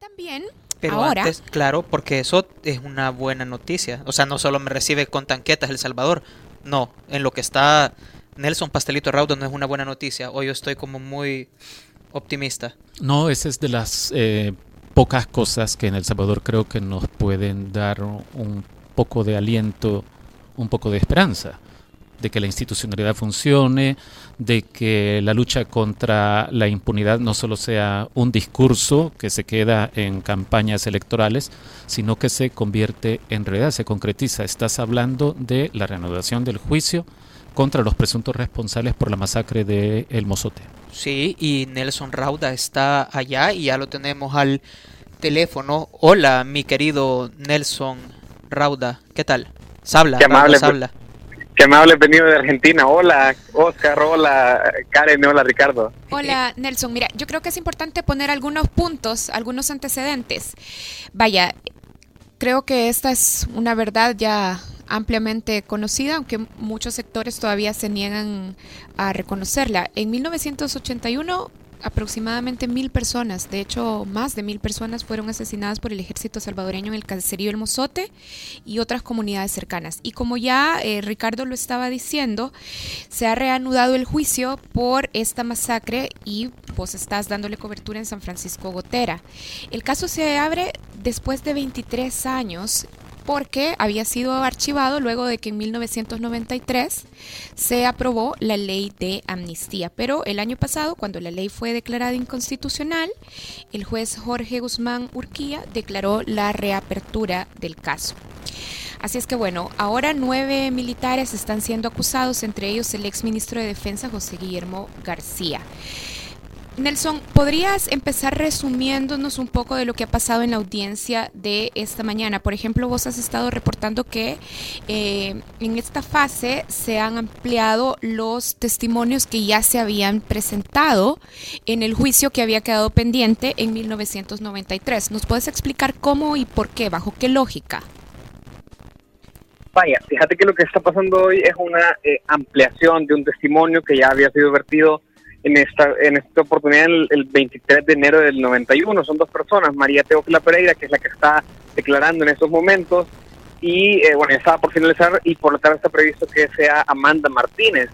También, Pero ahora, antes, claro, porque eso es una buena noticia. O sea, no solo me recibe con tanquetas El Salvador. No, en lo que está Nelson Pastelito Raudo no es una buena noticia. Hoy yo estoy como muy optimista. No, esa es de las eh, pocas cosas que en El Salvador creo que nos pueden dar un poco de aliento, un poco de esperanza de que la institucionalidad funcione, de que la lucha contra la impunidad no solo sea un discurso que se queda en campañas electorales, sino que se convierte en realidad, se concretiza. Estás hablando de la reanudación del juicio contra los presuntos responsables por la masacre de El Mozote. Sí, y Nelson Rauda está allá y ya lo tenemos al teléfono. Hola, mi querido Nelson Rauda. ¿Qué tal? Sabla, Qué amable, Rauda, Sabla. Qué amable venido de Argentina. Hola, Oscar, hola, Karen, hola, Ricardo. Hola Nelson, mira, yo creo que es importante poner algunos puntos, algunos antecedentes. Vaya, creo que esta es una verdad ya ampliamente conocida, aunque muchos sectores todavía se niegan a reconocerla. En 1981 aproximadamente mil personas, de hecho más de mil personas fueron asesinadas por el ejército salvadoreño en el caserío El Mozote y otras comunidades cercanas. Y como ya eh, Ricardo lo estaba diciendo, se ha reanudado el juicio por esta masacre y vos estás dándole cobertura en San Francisco Gotera. El caso se abre después de 23 años porque había sido archivado luego de que en 1993 se aprobó la ley de amnistía. Pero el año pasado, cuando la ley fue declarada inconstitucional, el juez Jorge Guzmán Urquía declaró la reapertura del caso. Así es que bueno, ahora nueve militares están siendo acusados, entre ellos el ex ministro de Defensa José Guillermo García. Nelson, ¿podrías empezar resumiéndonos un poco de lo que ha pasado en la audiencia de esta mañana? Por ejemplo, vos has estado reportando que eh, en esta fase se han ampliado los testimonios que ya se habían presentado en el juicio que había quedado pendiente en 1993. ¿Nos puedes explicar cómo y por qué? ¿Bajo qué lógica? Vaya, fíjate que lo que está pasando hoy es una eh, ampliación de un testimonio que ya había sido vertido en esta en esta oportunidad el, el, 23 de enero del 91. Son dos personas, María Teófila Pereira, que es la que está declarando en estos momentos, y eh, bueno, estaba por finalizar y por lo tanto está previsto que sea Amanda Martínez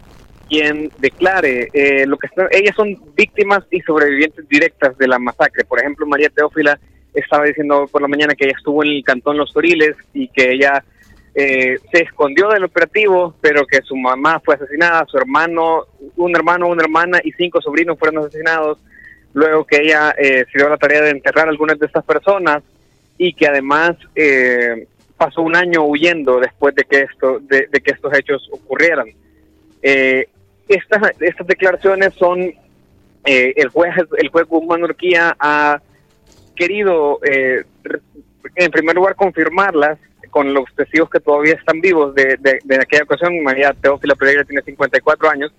quien declare eh, lo que ellas son víctimas y sobrevivientes directas de la masacre. Por ejemplo, María Teófila estaba diciendo por la mañana que ella estuvo en el cantón Los Toriles y que ella eh, se escondió del operativo, pero que su mamá fue asesinada, su hermano, un hermano, una hermana y cinco sobrinos fueron asesinados. Luego que ella eh, se dio la tarea de enterrar a algunas de estas personas y que además eh, pasó un año huyendo después de que esto, de, que estos hechos ocurrieran. Eh, estas, estas declaraciones son eh, el juez el juez Guzmán Urquía ha querido eh, en primer lugar confirmarlas con los testigos que todavía están vivos de, de, de aquella ocasión. María Teófila Pereira tiene 54 años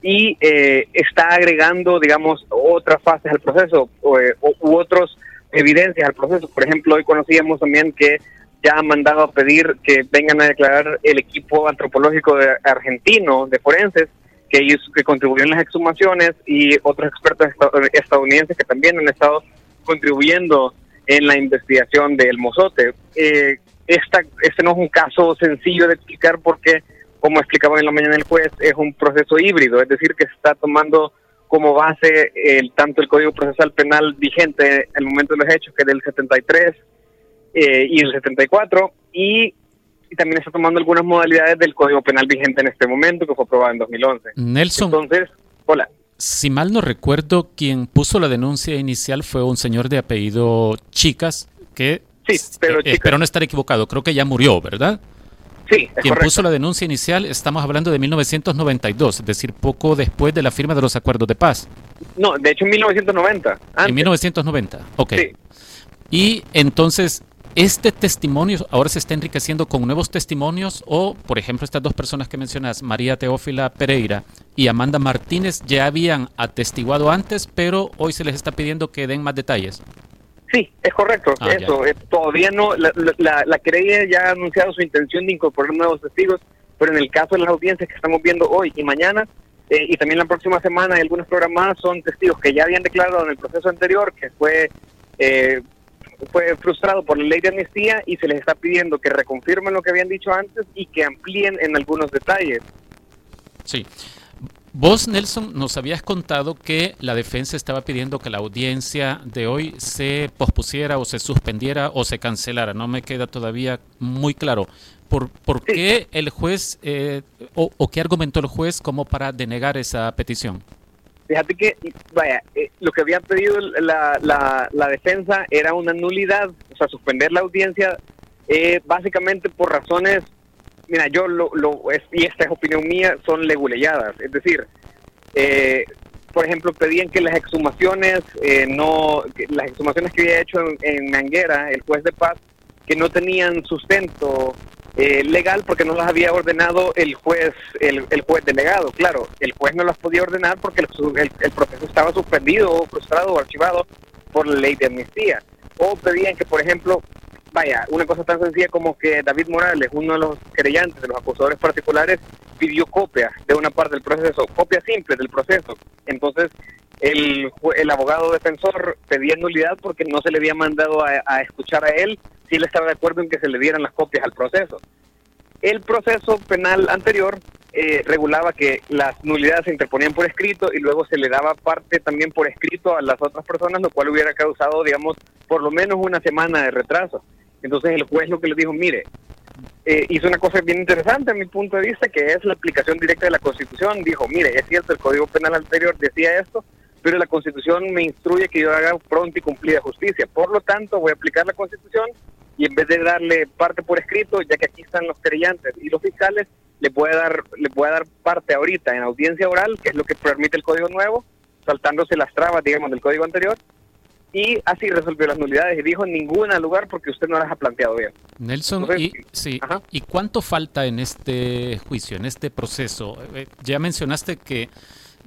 y eh, está agregando, digamos, otras fases al proceso o, o, u otras evidencias al proceso. Por ejemplo, hoy conocíamos también que ya han mandado a pedir que vengan a declarar el equipo antropológico de, argentino de forenses que ellos que contribuyó en las exhumaciones y otros expertos estadounidenses que también han estado contribuyendo en la investigación del mozote. Eh, esta, este no es un caso sencillo de explicar porque, como explicaba en la mañana el juez, es un proceso híbrido, es decir, que se está tomando como base el, tanto el Código Procesal Penal vigente en el momento de los hechos, que es del 73 eh, y el 74, y y también está tomando algunas modalidades del Código Penal vigente en este momento, que fue aprobado en 2011. Nelson. Entonces, hola. Si mal no recuerdo, quien puso la denuncia inicial fue un señor de apellido Chicas, que sí, pero eh, espero no estar equivocado, creo que ya murió, ¿verdad? Sí, es Quien correcto. puso la denuncia inicial, estamos hablando de 1992, es decir, poco después de la firma de los acuerdos de paz. No, de hecho en 1990. Antes. En 1990, ok. Sí. Y entonces, ¿este testimonio ahora se está enriqueciendo con nuevos testimonios? O, por ejemplo, estas dos personas que mencionas, María Teófila Pereira y Amanda Martínez, ya habían atestiguado antes, pero hoy se les está pidiendo que den más detalles. Sí, es correcto. Ah, Eso, eh, todavía no, la, la, la querella ya ha anunciado su intención de incorporar nuevos testigos, pero en el caso de las audiencias que estamos viendo hoy y mañana, eh, y también la próxima semana, hay algunos programadas son testigos que ya habían declarado en el proceso anterior, que fue eh, fue frustrado por la ley de amnistía y se les está pidiendo que reconfirmen lo que habían dicho antes y que amplíen en algunos detalles. Sí. Vos, Nelson, nos habías contado que la defensa estaba pidiendo que la audiencia de hoy se pospusiera o se suspendiera o se cancelara. No me queda todavía muy claro. ¿Por, por qué el juez eh, o, o, qué argumentó el juez como para denegar esa petición? Fíjate que, vaya, eh, lo que había pedido la, la, la, defensa era una nulidad, o sea, suspender la audiencia eh, básicamente por razones mira, yo lo, lo y esta es opinión mía, son leguleyadas. Es decir, eh, por ejemplo, pedían que las exhumaciones, eh, no, las exhumaciones que había hecho en, en, Manguera, el juez de paz, que no tenían sustento eh, legal porque no las había ordenado el juez, el, el, juez delegado. Claro, el juez no las podía ordenar porque el, el, proceso estaba suspendido, frustrado o archivado por la ley de amnistía. O pedían que, por ejemplo, vaya, una cosa tan sencilla como que David Morales, uno de los creyentes, de los acusadores particulares, pidió copia de una parte del proceso, copia simple del proceso. Entonces, el, el abogado defensor pedía nulidad porque no se le había mandado a, a, escuchar a él si él estaba de acuerdo en que se le dieran las copias al proceso. El proceso penal anterior eh, regulaba que las nulidades se interponían por escrito y luego se le daba parte también por escrito a las otras personas, lo cual hubiera causado, digamos, por lo menos una semana de retraso. Entonces el juez lo que le dijo, mire, eh, hizo una cosa bien interesante a mi punto de vista, que es la aplicación directa de la Constitución. Dijo, mire, es cierto, el Código Penal anterior decía esto, pero la Constitución me instruye que yo haga pronta y cumplida justicia. Por lo tanto, voy a aplicar la Constitución y en vez de darle parte por escrito, ya que aquí están los creyentes y los fiscales, le puede dar le puede dar parte ahorita en audiencia oral, que es lo que permite el Código Nuevo, saltándose las trabas, digamos, del Código anterior, y así resolvió las nulidades y dijo en ningún lugar porque usted no las ha planteado bien. Nelson, Entonces, y, sí, ¿y cuánto falta en este juicio, en este proceso? Eh, ya mencionaste que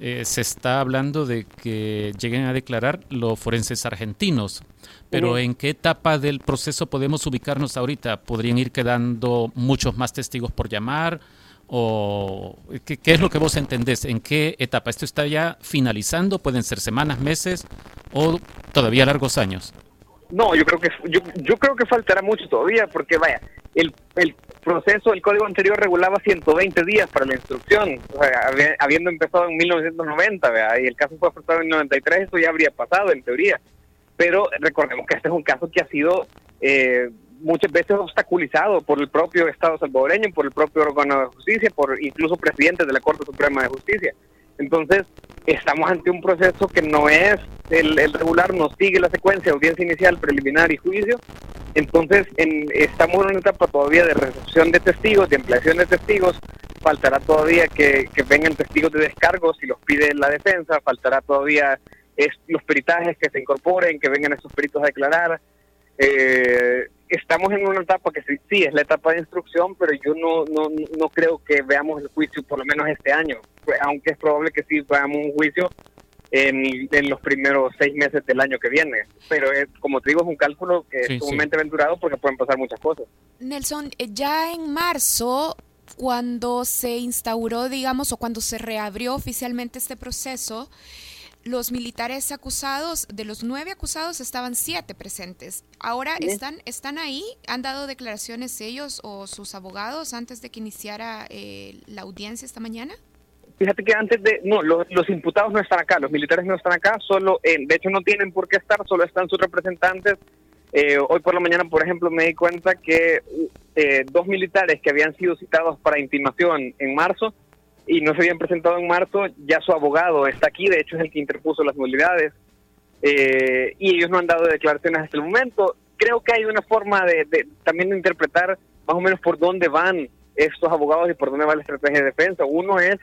eh, se está hablando de que lleguen a declarar los forenses argentinos, pero uh -huh. ¿en qué etapa del proceso podemos ubicarnos ahorita? ¿Podrían ir quedando muchos más testigos por llamar? ¿O qué, es lo que vos entendés? ¿En qué etapa? ¿Esto está ya finalizando? ¿Pueden ser semanas, meses o todavía largos años? No, yo creo que yo, yo creo que faltará mucho todavía porque vaya, el, el proceso, el código anterior regulaba 120 días para la instrucción, o sea, habiendo empezado en 1990, ¿verdad? y el caso fue afectado en 93, eso ya habría pasado en teoría. Pero recordemos que este es un caso que ha sido eh, muchas veces obstaculizado por el propio Estado salvadoreño, por el propio órgano de justicia, por incluso presidentes de la Corte Suprema de Justicia. Entonces, estamos ante un proceso que no es el, regular, no sigue la secuencia, audiencia inicial, preliminar y juicio. Entonces, en, estamos en una etapa todavía de recepción de testigos, de ampliación de testigos. Faltará todavía que, que vengan testigos de descargo si los pide la defensa, faltará todavía los peritajes que se incorporen, que vengan esos peritos a declarar. Eh, estamos en una etapa que sí, sí, es la etapa de instrucción, pero yo no, no, no creo que veamos el juicio por lo menos este año, aunque es probable que sí veamos un juicio en, en los primeros seis meses del año que viene. Pero es, como te digo, es un cálculo que sí, es sumamente sí. aventurado porque pueden pasar muchas cosas. Nelson, eh, ya en marzo cuando se instauró, digamos, o cuando se reabrió oficialmente este proceso, los militares acusados, de los nueve acusados, estaban siete presentes. Ahora están, están ahí, han dado declaraciones ellos o sus abogados antes de que iniciara eh, la audiencia esta mañana. Fíjate que antes de, no, los, los, imputados no están acá, los militares no están acá, solo, eh, de hecho no tienen por qué estar, solo están sus representantes. Eh, hoy por la mañana, por ejemplo, me di cuenta que eh, dos militares que habían sido citados para intimación en marzo y no se habían presentado en marzo, ya su abogado está aquí, de hecho es el que interpuso las nulidades, eh, y ellos no han dado declaraciones hasta el momento. Creo que hay una forma de, de, también de interpretar más o menos por dónde van estos abogados y por dónde va la estrategia de defensa. Uno es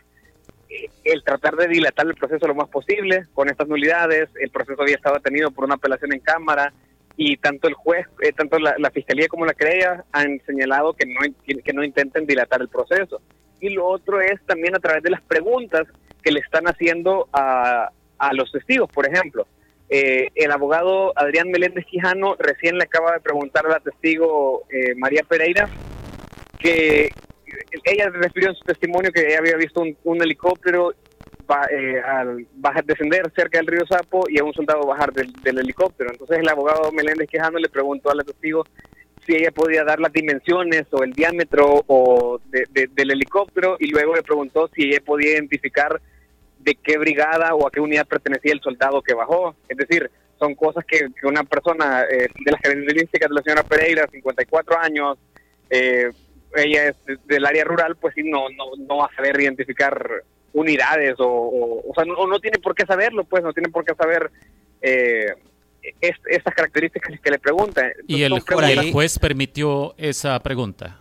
eh, el tratar de dilatar el proceso lo más posible con estas nulidades. El proceso había estado detenido por una apelación en Cámara y tanto el juez, eh, tanto la, fiscalía como la querella han señalado que no, que no intenten dilatar el proceso y lo otro es también a través de las preguntas que le están haciendo a, a los testigos, por ejemplo. Eh, el abogado Adrián Meléndez Quijano recién le acaba de preguntar a la testigo eh, María Pereira que ella refirió en su testimonio que ella había visto un, helicóptero eh, al bajar, descender cerca del río Sapo y a un soldado bajar del, del helicóptero. Entonces el abogado Meléndez Quejano le preguntó a la testigo si ella podía dar las dimensiones o el diámetro o de- de- del helicóptero y luego le preguntó si ella podía identificar de qué brigada o a qué unidad pertenecía el soldado que bajó. Es decir, son cosas que, que una persona eh, de las características de la señora Pereira, 54 años, eh, ella es de- del área rural, pues sí, no, no, no va a saber identificar unidades o, o, o sea, no, no tiene por qué saberlo, pues no tiene por qué saber eh, es- estas características que le preguntan. Y el, juez permitió esa pregunta.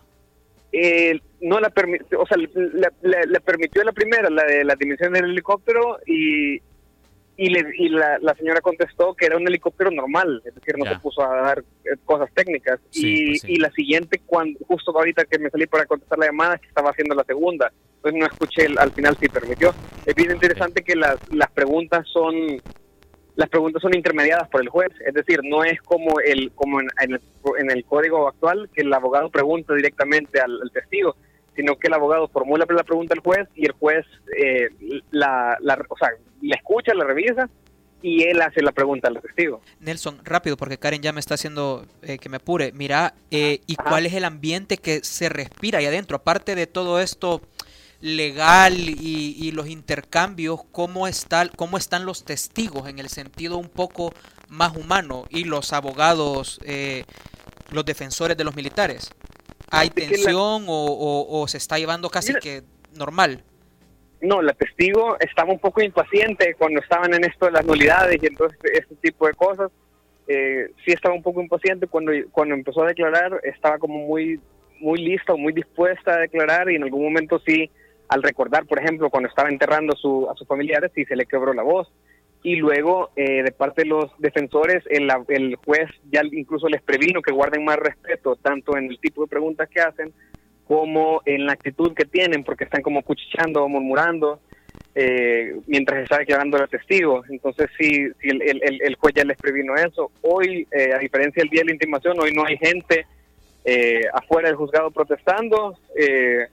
eh, no la permitió, o sea, le, permitió la primera, la de la dimensión del helicóptero y y, le, y la, la señora contestó que era un helicóptero normal, es decir, no Ya. se puso a dar eh, cosas técnicas. Sí, y, pues sí. y la siguiente, cuando justo ahorita que me salí para contestar la llamada, que estaba haciendo la segunda, entonces no escuché el- al final si permitió. Es bien interesante que las, las preguntas son las preguntas son intermediadas por el juez, es decir, no es como el como en, en el, en el código actual que el abogado pregunta directamente al, al testigo, sino que el abogado formula la pregunta al juez y el juez eh, la, la, o sea, la escucha, la revisa y él hace la pregunta al testigo. Nelson, rápido, porque Karen ya me está haciendo eh, que me apure. Mira, eh, ¿y Ajá. cuál es el ambiente que se respira ahí adentro? Aparte de todo esto legal y, y los intercambios, ¿cómo, está, ¿cómo están los testigos en el sentido un poco más humano y los abogados, eh, los defensores de los militares? ¿Hay la- tensión o, o- o se está llevando casi Mira. que normal? No, la testigo estaba un poco impaciente cuando estaban en esto de las nulidades y entonces ese tipo de cosas. Eh, sí estaba un poco impaciente cuando, cuando empezó a declarar, estaba como muy, muy lista o muy dispuesta a declarar y en algún momento sí, al recordar, por ejemplo, cuando estaba enterrando a, su, a sus familiares, sí se le quebró la voz. Y luego, eh, de parte de los defensores, el, el juez ya incluso les previno que guarden más respeto, tanto en el tipo de preguntas que hacen, como en la actitud que tienen, porque están como cuchicheando o murmurando eh, mientras está declarando el testigo. Entonces, sí, sí el juez ya les previno eso. Hoy, eh, a diferencia del día de la intimación, hoy no hay gente eh, afuera del juzgado protestando, eh,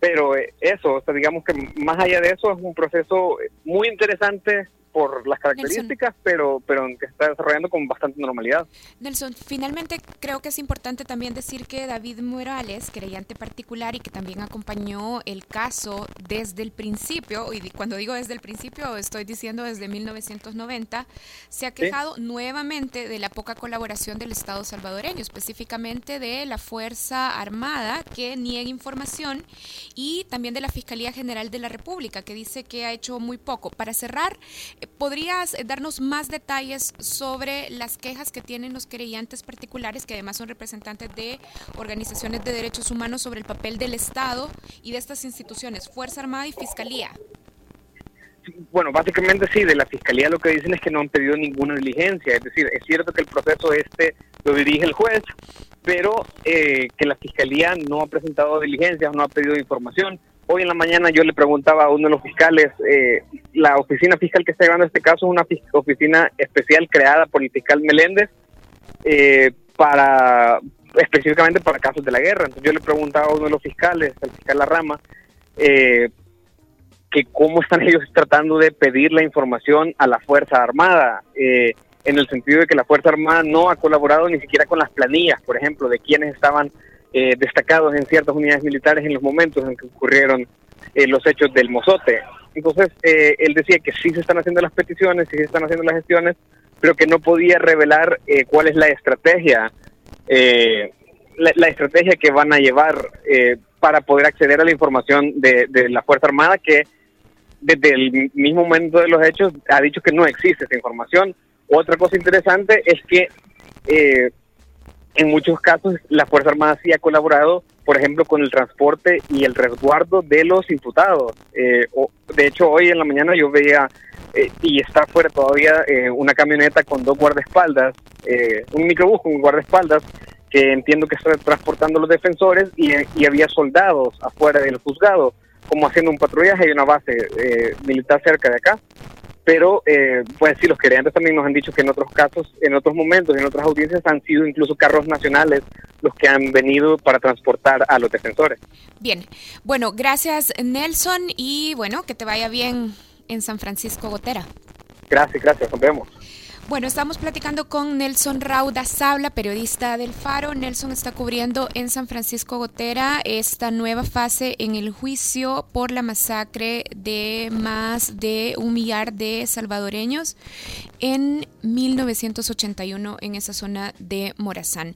pero eh, eso, o sea, digamos que más allá de eso, es un proceso muy interesante por las características, pero pero que está desarrollando con bastante normalidad. Nelson, finalmente creo que es importante también decir que David Morales, creyente particular y que también acompañó el caso desde el principio, y cuando digo desde el principio estoy diciendo desde 1990, se ha quejado nuevamente de la poca colaboración del Estado salvadoreño, específicamente de la Fuerza Armada que niega información y también de la Fiscalía General de la República que dice que ha hecho muy poco. Para cerrar, eh, ¿podrías eh, darnos más detalles sobre las quejas que tienen los creyentes particulares, que además son representantes de organizaciones de derechos humanos, sobre el papel del Estado y de estas instituciones, Fuerza Armada y Fiscalía? Bueno, básicamente sí, de la fiscalía lo que dicen es que no han pedido ninguna diligencia, es decir, es cierto que el proceso este lo dirige el juez, pero eh, que la fiscalía no ha presentado diligencias, no ha pedido información. Hoy en la mañana yo le preguntaba a uno de los fiscales, eh, la oficina fiscal que está llevando este caso es una oficina especial creada por el fiscal Meléndez eh, para específicamente para casos de la guerra. Entonces yo le preguntaba a uno de los fiscales, al fiscal Larrama, eh, que cómo están ellos tratando de pedir la información a la Fuerza Armada, eh, en el sentido de que la Fuerza Armada no ha colaborado ni siquiera con las planillas, por ejemplo, de quienes estaban eh, destacados en ciertas unidades militares en los momentos en que ocurrieron eh, los hechos del Mozote. Entonces, eh, él decía que sí se están haciendo las peticiones, sí se están haciendo las gestiones, pero que no podía revelar eh, cuál es la estrategia, eh, la, la estrategia que van a llevar eh, para poder acceder a la información de, de la Fuerza Armada, que desde el mismo momento de los hechos ha dicho que no existe esa información. Otra cosa interesante es que eh, en muchos casos la Fuerza Armada sí ha colaborado, por ejemplo, con el transporte y el resguardo de los imputados. Eh, o- de hecho, hoy en la mañana yo veía, eh, y está afuera todavía, eh, una camioneta con dos guardaespaldas, eh, un microbús con guardaespaldas, que entiendo que está transportando los defensores y, y había soldados afuera del juzgado, como haciendo un patrullaje y una base eh, militar cerca de acá pero eh, pues sí, los querellantes también nos han dicho que en otros casos, en otros momentos, en otras audiencias han sido incluso carros nacionales los que han venido para transportar a los defensores. Bien, bueno, gracias Nelson y bueno, que te vaya bien en San Francisco Gotera. Gracias, gracias, nos vemos. Bueno, estamos platicando con Nelson Rauda Sabla, periodista del Faro. Nelson está cubriendo en San Francisco Gotera esta nueva fase en el juicio por la masacre de más de un millar de salvadoreños en 1981 en esa zona de Morazán.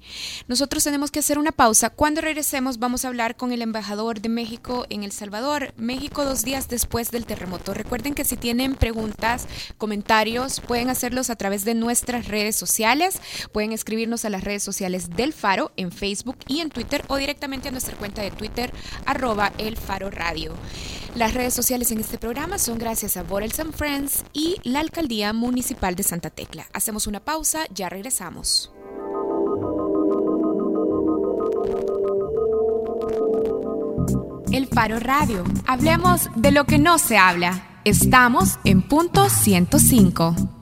Nosotros tenemos que hacer una pausa. Cuando regresemos vamos a hablar con el embajador de México en El Salvador, México dos días después del terremoto. Recuerden que si tienen preguntas, comentarios, pueden hacerlos a través de nuestras redes sociales. Pueden escribirnos a las redes sociales del Faro en Facebook y en Twitter o directamente a nuestra cuenta de Twitter arroba el Faro Radio. Las redes sociales en este programa son gracias a Borels and Friends y la Alcaldía Municipal de Santa Tecla. Hacemos una pausa, ya regresamos. El Faro Radio. Hablemos de lo que no se habla. Estamos en punto 105.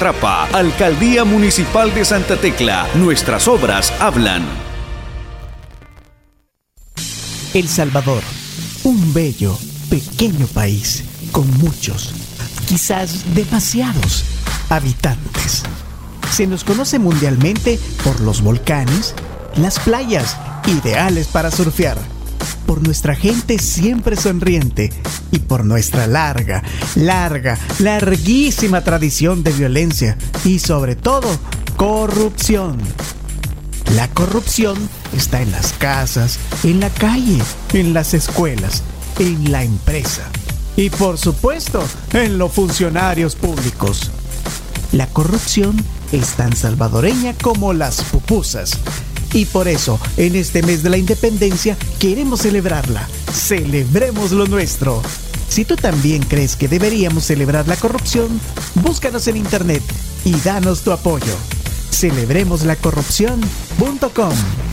Alcaldía Municipal de Santa Tecla. Nuestras obras hablan. El Salvador, un bello, pequeño país con muchos, quizás demasiados habitantes. Se nos conoce mundialmente por los volcanes, las playas, ideales para surfear por nuestra gente siempre sonriente y por nuestra larga, larga, larguísima tradición de violencia y sobre todo corrupción. La corrupción está en las casas, en la calle, en las escuelas, en la empresa y por supuesto en los funcionarios públicos. La corrupción es tan salvadoreña como las pupusas y por eso, en este mes de la independencia, queremos celebrarla. Celebremos lo nuestro. Si tú también crees que deberíamos celebrar la corrupción, búscanos en internet y danos tu apoyo. CelebremosLacorrupción.com